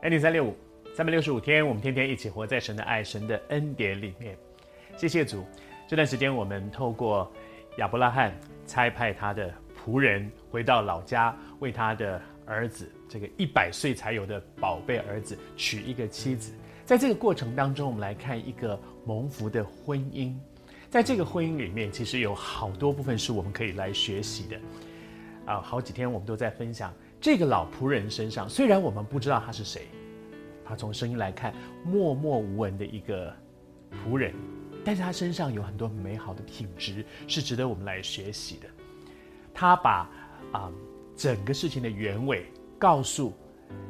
AD 三六五，三百六十五天，我们天天一起活在神的爱、神的恩典里面。谢谢主，这段时间我们透过亚伯拉罕差派他的仆人回到老家，为他的儿子这个一百岁才有的宝贝儿子娶一个妻子。在这个过程当中，我们来看一个蒙福的婚姻。在这个婚姻里面，其实有好多部分是我们可以来学习的。啊，好几天我们都在分享。这个老仆人身上，虽然我们不知道他是谁，他从声音来看默默无闻的一个仆人，但是他身上有很多美好的品质，是值得我们来学习的。他把啊、整个事情的原委告诉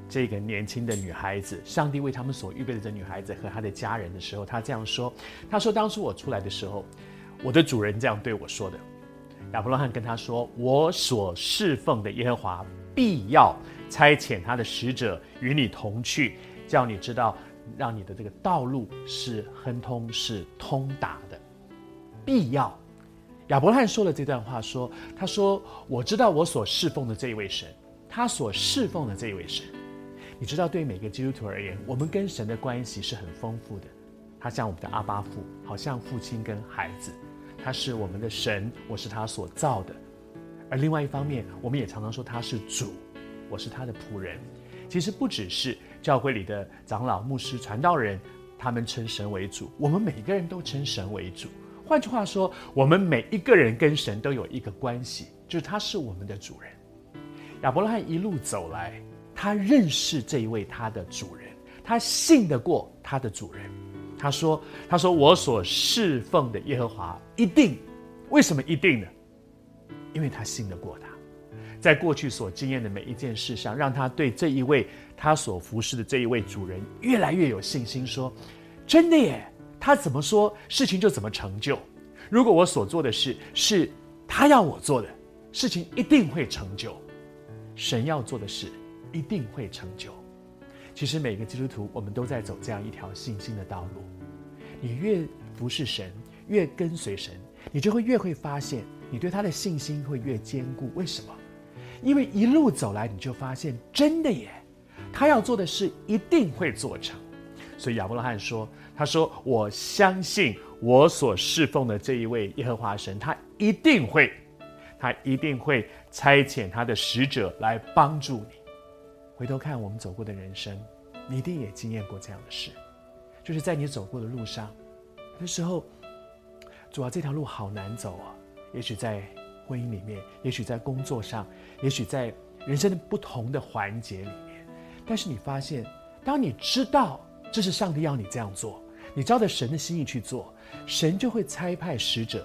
这个年轻的女孩子，上帝为他们所预备的这女孩子和她的家人的时候，他这样说：“他说，当初我出来的时候，我的主人这样对我说的。亚伯拉罕跟他说，我所侍奉的耶和华。”必要差遣他的使者与你同去，叫你知道，让你的这个道路是亨通，是通达的。必要，亚伯拉罕说了这段话，说：“他说我知道我所侍奉的这一位神，他所侍奉的这一位神，你知道，对每个基督徒而言，我们跟神的关系是很丰富的。他像我们的阿爸父，好像父亲跟孩子，他是我们的神，我是他所造的。”而另外一方面，我们也常常说他是主，我是他的仆人。其实不只是教会里的长老、牧师、传道人，他们称神为主，我们每个人都称神为主。换句话说，我们每一个人跟神都有一个关系，就是他是我们的主人。亚伯拉罕一路走来，他认识这一位他的主人，他信得过他的主人。他说：“他说我所侍奉的耶和华一定，为什么一定呢？”因为他信得过他，在过去所经验的每一件事上，让他对这一位他所服侍的这一位主人越来越有信心。说：“真的耶，他怎么说，事情就怎么成就。如果我所做的事是他要我做的，事情一定会成就。神要做的事一定会成就。其实每个基督徒，我们都在走这样一条信心的道路。你越服侍神，越跟随神，你就会越会发现。”你对他的信心会越坚固，为什么？因为一路走来，你就发现真的耶，他要做的事一定会做成。所以亚伯拉罕说：“他说我相信我所侍奉的这一位耶和华神，他一定会，他一定会差遣他的使者来帮助你。”回头看我们走过的人生，你一定也经验过这样的事，就是在你走过的路上，有的时候，主啊，这条路好难走啊。也许在婚姻里面，也许在工作上，也许在人生的不同的环节里面，但是你发现，当你知道这是上帝要你这样做，你照着神的心意去做，神就会差派使者。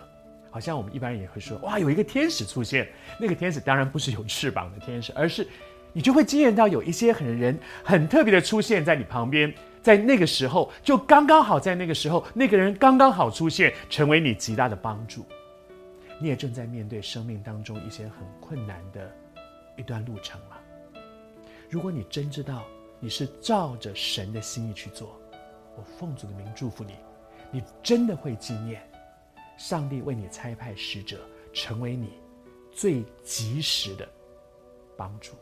好像我们一般人也会说，哇，有一个天使出现，那个天使当然不是有翅膀的天使，而是你就会惊艳到有一些很人很特别的出现在你旁边，在那个时候就刚刚好，在那个时候那个人刚刚好出现，成为你极大的帮助。你也正在面对生命当中一些很困难的一段路程了？如果你真知道你是照着神的心意去做，我奉主的名祝福你，你真的会经验上帝为你差派使者，成为你最及时的帮助。